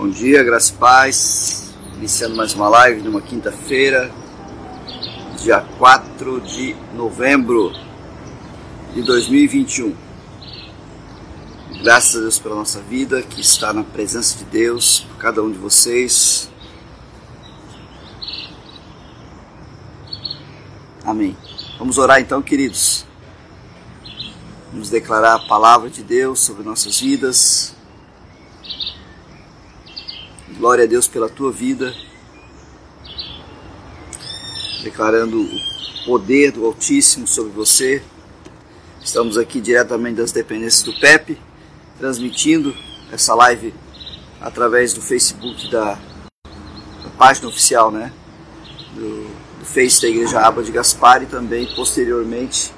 Bom dia, graças e paz. Iniciando mais uma live numa quinta-feira, dia 4 de novembro de 2021. Graças a Deus pela nossa vida, que está na presença de Deus, por cada um de vocês. Amém. Vamos orar então, queridos. Vamos declarar a palavra de Deus sobre nossas vidas Glória a Deus pela tua vida. Declarando o poder do Altíssimo sobre você. Estamos aqui diretamente das dependências do PEP, transmitindo essa live através do Facebook da, da página oficial, né? Do, do Face da Igreja Aba de Gaspar e também posteriormente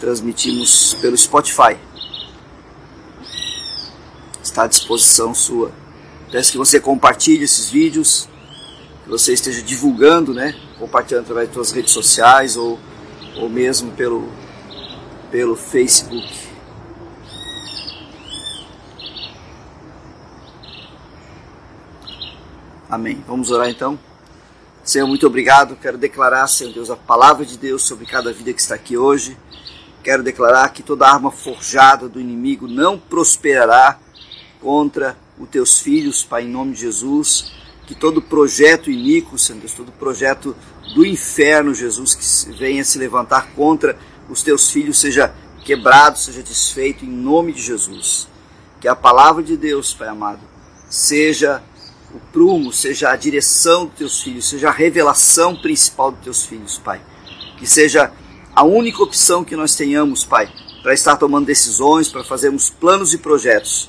transmitimos pelo Spotify. Está à disposição sua Peço que você compartilhe esses vídeos, que você esteja divulgando, né? Compartilhando através das suas redes sociais ou, ou mesmo pelo, pelo Facebook. Amém. Vamos orar então? Senhor, muito obrigado. Quero declarar, Senhor Deus, a palavra de Deus sobre cada vida que está aqui hoje. Quero declarar que toda arma forjada do inimigo não prosperará contra os teus filhos, Pai, em nome de Jesus. Que todo projeto iníquo, Senhor Deus, todo projeto do inferno, Jesus, que venha se levantar contra os teus filhos, seja quebrado, seja desfeito, em nome de Jesus. Que a palavra de Deus, Pai amado, seja o prumo, seja a direção dos teus filhos, seja a revelação principal dos teus filhos, Pai. Que seja a única opção que nós tenhamos, Pai, para estar tomando decisões, para fazermos planos e projetos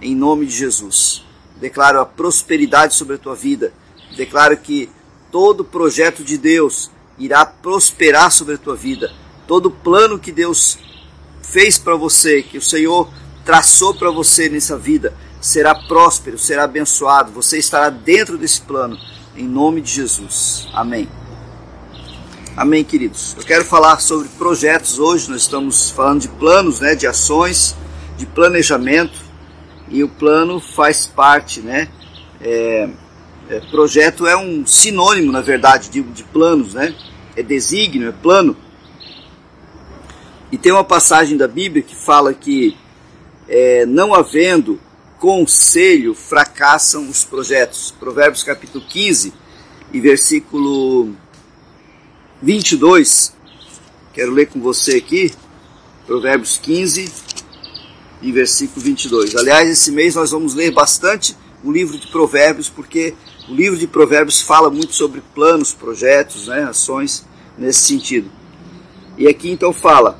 em nome de Jesus. Declaro a prosperidade sobre a tua vida. Declaro que todo projeto de Deus irá prosperar sobre a tua vida. Todo plano que Deus fez para você, que o Senhor traçou para você nessa vida, será próspero, será abençoado. Você estará dentro desse plano, em nome de Jesus. Amém. Amém, queridos. Eu quero falar sobre projetos hoje. Nós estamos falando de planos, né, de ações, de planejamento e o plano faz parte, né? É, é, projeto é um sinônimo, na verdade, de, de planos, né? É desígnio, é plano. E tem uma passagem da Bíblia que fala que é, não havendo conselho fracassam os projetos. Provérbios capítulo 15 e versículo 22. Quero ler com você aqui. Provérbios 15, e versículo 22. Aliás, esse mês nós vamos ler bastante o livro de Provérbios, porque o livro de Provérbios fala muito sobre planos, projetos, né, ações nesse sentido. E aqui então fala: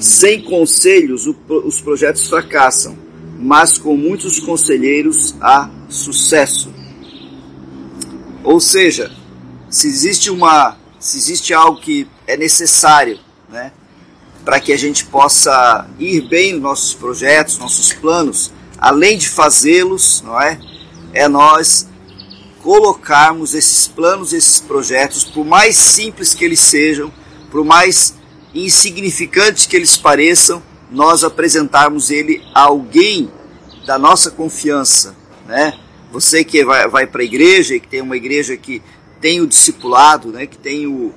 Sem conselhos os projetos fracassam, mas com muitos conselheiros há sucesso. Ou seja, se existe uma se existe algo que é necessário, né, para que a gente possa ir bem nos nossos projetos, nossos planos, além de fazê-los, não é? É nós colocarmos esses planos, esses projetos, por mais simples que eles sejam, por mais insignificantes que eles pareçam, nós apresentarmos ele a alguém da nossa confiança, né? Você que vai, vai para a igreja e que tem uma igreja que tem o discipulado, né, que tem o,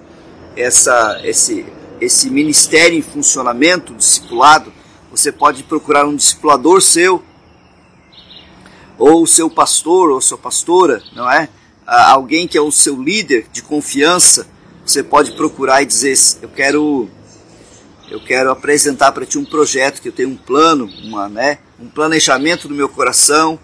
essa, esse, esse ministério em funcionamento, o discipulado, você pode procurar um discipulador seu, ou o seu pastor, ou sua pastora, não é? Alguém que é o seu líder de confiança, você pode procurar e dizer: Eu quero, eu quero apresentar para ti um projeto, que eu tenho um plano, uma, né, um planejamento no meu coração,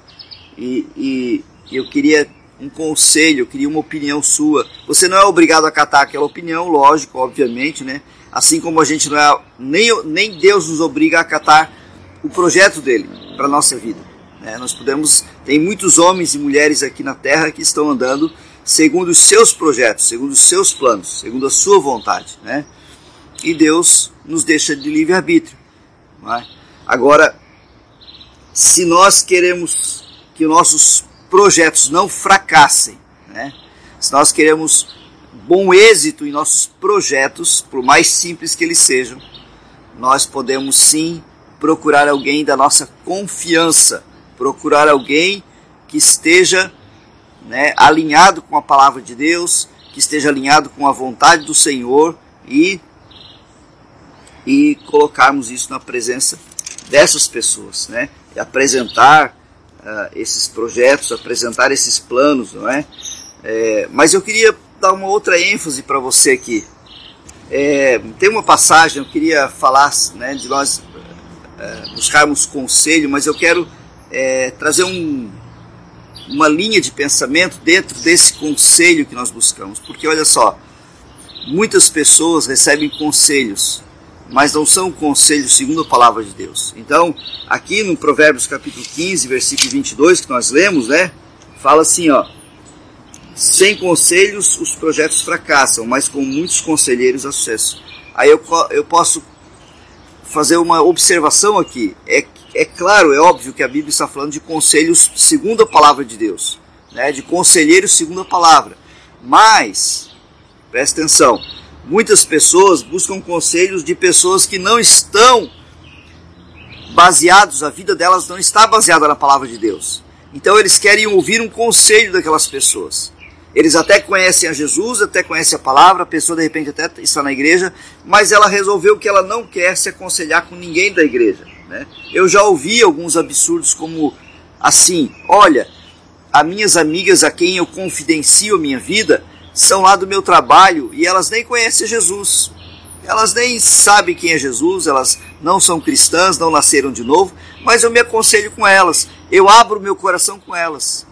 e, e eu queria um conselho, eu queria uma opinião sua. Você não é obrigado a acatar aquela opinião, lógico, obviamente, né? Assim como a gente não é, nem, nem Deus nos obriga a acatar o projeto dele para nossa vida. Né? Nós podemos, tem muitos homens e mulheres aqui na Terra que estão andando segundo os seus projetos, segundo os seus planos, segundo a sua vontade, né? E Deus nos deixa de livre-arbítrio. É? Agora, se nós queremos que nossos projetos não fracassem, né? se nós queremos bom êxito em nossos projetos, por mais simples que eles sejam, nós podemos sim procurar alguém da nossa confiança, procurar alguém que esteja né, alinhado com a palavra de Deus, que esteja alinhado com a vontade do Senhor e, e colocarmos isso na presença dessas pessoas, né? E apresentar esses projetos, apresentar esses planos, não é? é mas eu queria dar uma outra ênfase para você aqui. É, tem uma passagem, eu queria falar né, de nós é, buscarmos conselho, mas eu quero é, trazer um, uma linha de pensamento dentro desse conselho que nós buscamos. Porque olha só, muitas pessoas recebem conselhos, mas não são conselhos segundo a palavra de Deus. Então, aqui no Provérbios capítulo 15, versículo 22, que nós lemos, né? Fala assim, ó. Sem conselhos os projetos fracassam, mas com muitos conselheiros há sucesso. Aí eu, eu posso fazer uma observação aqui. É, é claro, é óbvio que a Bíblia está falando de conselhos segundo a palavra de Deus, né? de conselheiros segundo a palavra. Mas, presta atenção, muitas pessoas buscam conselhos de pessoas que não estão baseados, a vida delas não está baseada na palavra de Deus. Então eles querem ouvir um conselho daquelas pessoas. Eles até conhecem a Jesus, até conhecem a palavra, a pessoa de repente até está na igreja, mas ela resolveu que ela não quer se aconselhar com ninguém da igreja. Né? Eu já ouvi alguns absurdos como assim: olha, as minhas amigas a quem eu confidencio a minha vida são lá do meu trabalho e elas nem conhecem Jesus. Elas nem sabem quem é Jesus, elas não são cristãs, não nasceram de novo, mas eu me aconselho com elas, eu abro meu coração com elas.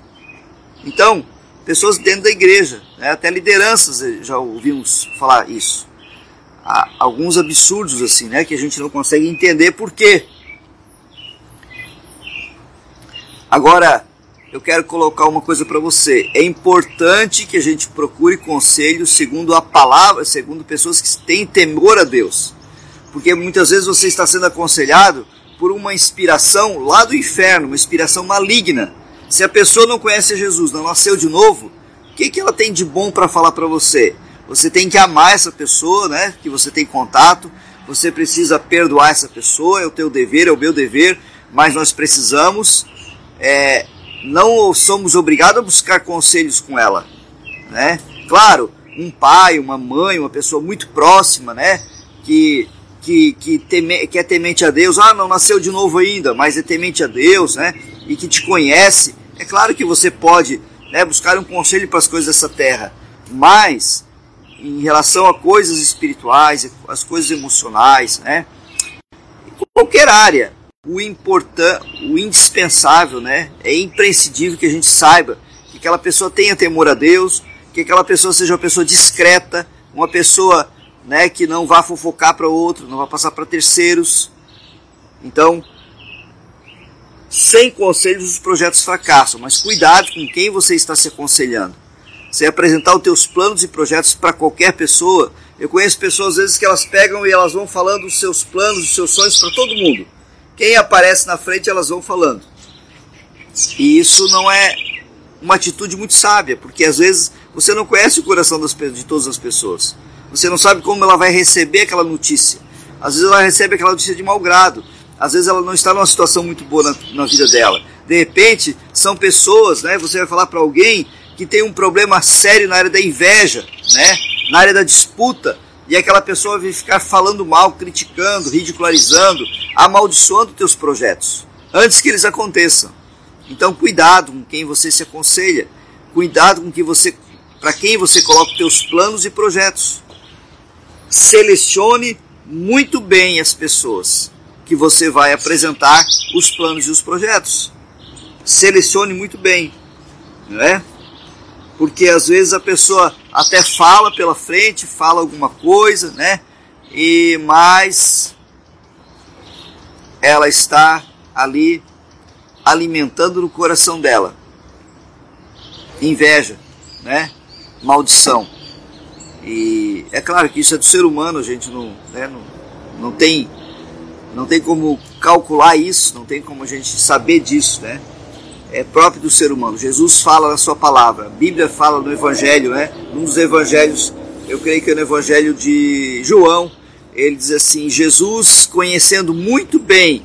Então, pessoas dentro da igreja, né? até lideranças eh, já ouvimos falar isso. Há alguns absurdos assim, né, que a gente não consegue entender por quê. Agora, eu quero colocar uma coisa para você. É importante que a gente procure conselhos segundo a palavra, segundo pessoas que têm temor a Deus. Porque muitas vezes você está sendo aconselhado por uma inspiração lá do inferno, uma inspiração maligna. Se a pessoa não conhece Jesus, não nasceu de novo, o que, que ela tem de bom para falar para você? Você tem que amar essa pessoa, né? Que você tem contato. Você precisa perdoar essa pessoa. É o teu dever, é o meu dever. Mas nós precisamos, é, não somos obrigados a buscar conselhos com ela, né? Claro, um pai, uma mãe, uma pessoa muito próxima, né? Que que, que, teme, que é temente a Deus, ah, não nasceu de novo ainda, mas é temente a Deus, né? E que te conhece, é claro que você pode né, buscar um conselho para as coisas dessa terra, mas em relação a coisas espirituais, as coisas emocionais, né, qualquer área, o importante, o indispensável, né, é imprescindível que a gente saiba que aquela pessoa tenha temor a Deus, que aquela pessoa seja uma pessoa discreta, uma pessoa né, que não vá fofocar para outro, não vá passar para terceiros. Então, sem conselhos os projetos fracassam, mas cuidado com quem você está se aconselhando. Você apresentar os teus planos e projetos para qualquer pessoa. Eu conheço pessoas às vezes que elas pegam e elas vão falando os seus planos, os seus sonhos para todo mundo. Quem aparece na frente elas vão falando. E isso não é uma atitude muito sábia, porque às vezes você não conhece o coração das, de todas as pessoas. Você não sabe como ela vai receber aquela notícia. Às vezes ela recebe aquela notícia de mau grado às vezes ela não está numa situação muito boa na, na vida dela. De repente, são pessoas, né? Você vai falar para alguém que tem um problema sério na área da inveja, né? Na área da disputa. E aquela pessoa vai ficar falando mal, criticando, ridicularizando, amaldiçoando teus projetos antes que eles aconteçam. Então, cuidado com quem você se aconselha. Cuidado com que você, para quem você coloca teus planos e projetos. Selecione muito bem as pessoas que você vai apresentar os planos e os projetos. Selecione muito bem, não é? Porque às vezes a pessoa até fala pela frente, fala alguma coisa, né? E mais ela está ali alimentando no coração dela inveja, né? Maldição. E é claro que isso é do ser humano, a gente não, né, não, não tem não tem como calcular isso, não tem como a gente saber disso, né? É próprio do ser humano. Jesus fala na sua palavra, a Bíblia fala no Evangelho, né? Num dos Evangelhos eu creio que é no Evangelho de João, ele diz assim: Jesus, conhecendo muito bem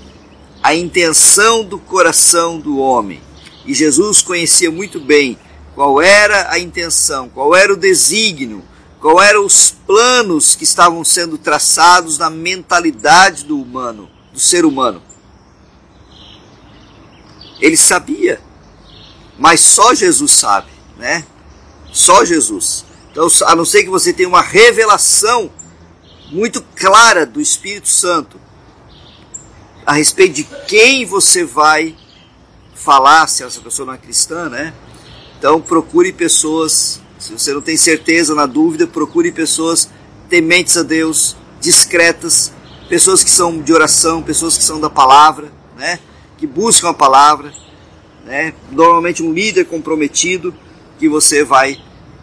a intenção do coração do homem, e Jesus conhecia muito bem qual era a intenção, qual era o desígnio, qual eram os planos que estavam sendo traçados na mentalidade do humano, do ser humano. Ele sabia, mas só Jesus sabe, né? Só Jesus. Então, a não ser que você tenha uma revelação muito clara do Espírito Santo a respeito de quem você vai falar, se essa pessoa não é cristã, né? Então procure pessoas, se você não tem certeza, na dúvida, procure pessoas tementes a Deus, discretas, pessoas que são de oração, pessoas que são da palavra, né? Que buscam a palavra, né? Normalmente um líder comprometido que você vai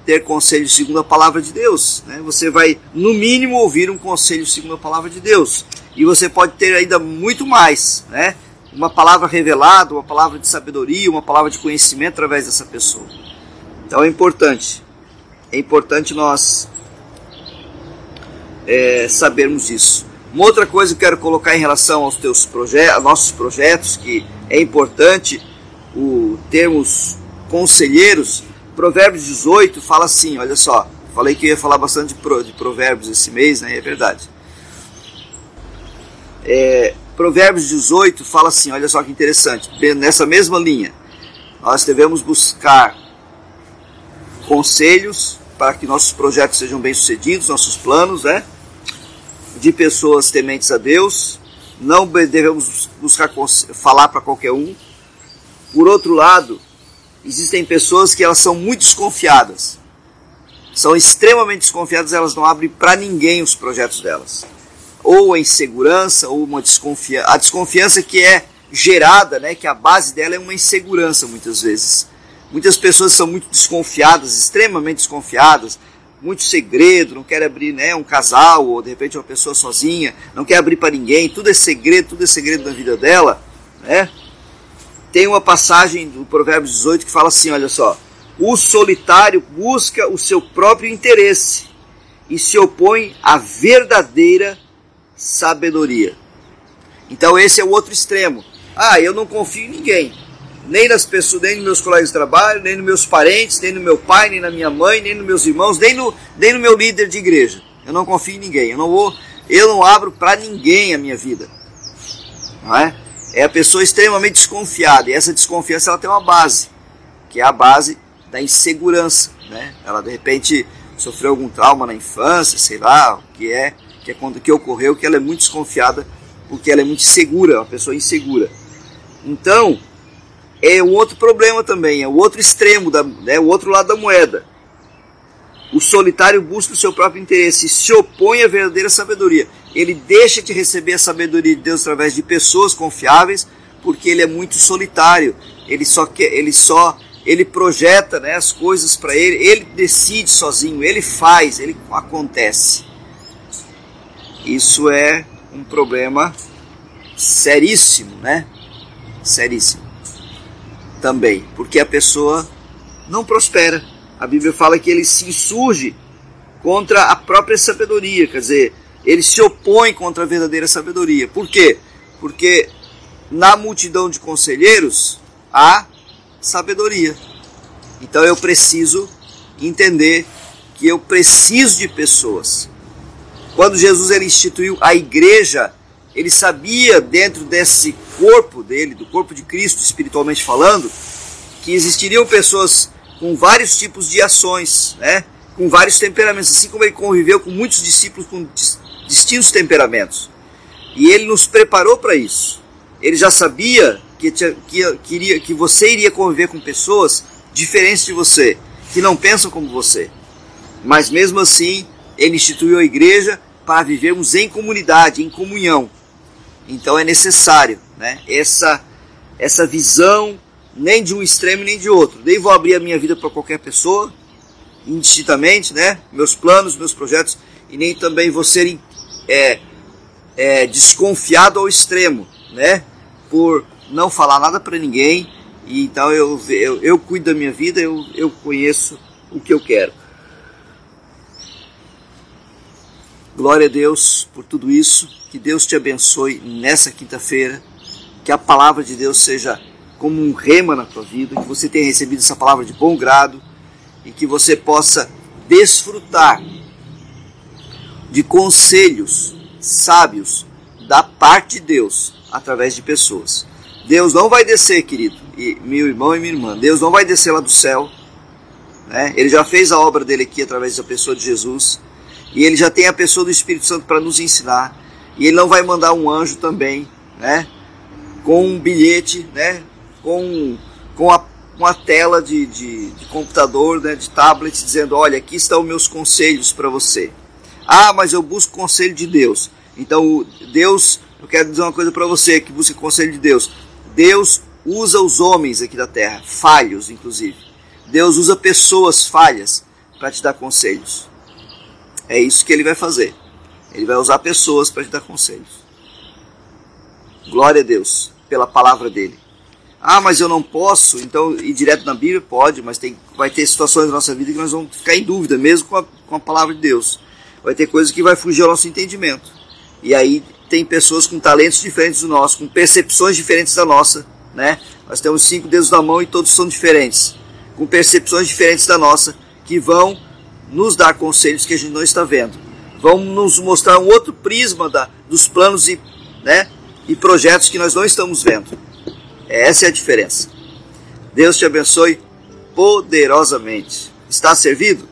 ter conselho segundo a palavra de Deus. Né? Você vai, no mínimo, ouvir um conselho segundo a palavra de Deus. E você pode ter ainda muito mais, né? Uma palavra revelada, uma palavra de sabedoria, uma palavra de conhecimento através dessa pessoa. Então é importante. É importante nós é, sabermos isso. Uma outra coisa que eu quero colocar em relação aos teus projetos, nossos projetos, que é importante o termos conselheiros, Provérbios 18 fala assim, olha só, falei que ia falar bastante de provérbios esse mês, né? É verdade. É, provérbios 18 fala assim, olha só que interessante, nessa mesma linha, nós devemos buscar conselhos para que nossos projetos sejam bem-sucedidos, nossos planos, né? De pessoas tementes a Deus, não devemos buscar falar para qualquer um. Por outro lado, existem pessoas que elas são muito desconfiadas. São extremamente desconfiadas, elas não abrem para ninguém os projetos delas. Ou a insegurança, ou uma desconfiança. A desconfiança que é gerada, né, que a base dela é uma insegurança muitas vezes. Muitas pessoas são muito desconfiadas, extremamente desconfiadas, muito segredo, não quer abrir, né, um casal ou de repente uma pessoa sozinha, não quer abrir para ninguém, tudo é segredo, tudo é segredo da vida dela, né? tem uma passagem do Provérbios 18 que fala assim: olha só, o solitário busca o seu próprio interesse e se opõe à verdadeira sabedoria. Então esse é o outro extremo. Ah, eu não confio em ninguém, nem nas pessoas, nem nos meus colegas de trabalho, nem nos meus parentes, nem no meu pai, nem na minha mãe, nem nos meus irmãos, nem no, nem no meu líder de igreja. Eu não confio em ninguém. Eu não vou, eu não abro para ninguém a minha vida. Não é? é a pessoa extremamente desconfiada. E essa desconfiança ela tem uma base, que é a base da insegurança. Né? Ela de repente sofreu algum trauma na infância, sei lá, o que é, que é quando que ocorreu, que ela é muito desconfiada, porque ela é muito insegura, uma pessoa insegura. Então, é um outro problema também, é o outro extremo, da, né, o outro lado da moeda. O solitário busca o seu próprio interesse e se opõe à verdadeira sabedoria ele deixa de receber a sabedoria de Deus através de pessoas confiáveis, porque ele é muito solitário. Ele só quer, ele só ele projeta né, as coisas para ele, ele decide sozinho, ele faz, ele acontece. Isso é um problema seríssimo, né? Seríssimo. Também, porque a pessoa não prospera. A Bíblia fala que ele se insurge contra a própria sabedoria, quer dizer, ele se opõe contra a verdadeira sabedoria. Por quê? Porque na multidão de conselheiros há sabedoria. Então eu preciso entender que eu preciso de pessoas. Quando Jesus ele instituiu a igreja, ele sabia dentro desse corpo dele, do corpo de Cristo, espiritualmente falando, que existiriam pessoas com vários tipos de ações, né? com vários temperamentos, assim como ele conviveu com muitos discípulos com distintos temperamentos. E ele nos preparou para isso. Ele já sabia que, que, que, que você iria conviver com pessoas diferentes de você, que não pensam como você. Mas mesmo assim, ele instituiu a igreja para vivermos em comunidade, em comunhão. Então é necessário né, essa, essa visão, nem de um extremo nem de outro. Nem vou abrir a minha vida para qualquer pessoa, indistintamente, né, meus planos, meus projetos, e nem também vou ser é, é, desconfiado ao extremo, né? Por não falar nada para ninguém. E então eu, eu, eu cuido da minha vida, eu, eu conheço o que eu quero. Glória a Deus por tudo isso. Que Deus te abençoe nessa quinta-feira. Que a palavra de Deus seja como um rema na tua vida, que você tenha recebido essa palavra de bom grado e que você possa desfrutar de conselhos sábios da parte de Deus através de pessoas. Deus não vai descer, querido, e meu irmão e minha irmã, Deus não vai descer lá do céu. Né? Ele já fez a obra dele aqui através da pessoa de Jesus e ele já tem a pessoa do Espírito Santo para nos ensinar. E ele não vai mandar um anjo também, né? Com um bilhete, né? Com, com, a, com a tela de, de, de computador, né? de tablet, dizendo: Olha, aqui estão meus conselhos para você. Ah, mas eu busco conselho de Deus. Então, Deus, eu quero dizer uma coisa para você que busca conselho de Deus. Deus usa os homens aqui da terra, falhos inclusive. Deus usa pessoas falhas para te dar conselhos. É isso que ele vai fazer. Ele vai usar pessoas para te dar conselhos. Glória a Deus pela palavra dele. Ah, mas eu não posso, então ir direto na Bíblia? Pode, mas tem, vai ter situações na nossa vida que nós vamos ficar em dúvida, mesmo com a, com a palavra de Deus. Vai ter coisas que vai fugir ao nosso entendimento. E aí tem pessoas com talentos diferentes do nosso, com percepções diferentes da nossa, né? Nós temos cinco dedos na mão e todos são diferentes, com percepções diferentes da nossa, que vão nos dar conselhos que a gente não está vendo. Vão nos mostrar um outro prisma da, dos planos e, né, e projetos que nós não estamos vendo. Essa é a diferença. Deus te abençoe poderosamente. Está servido?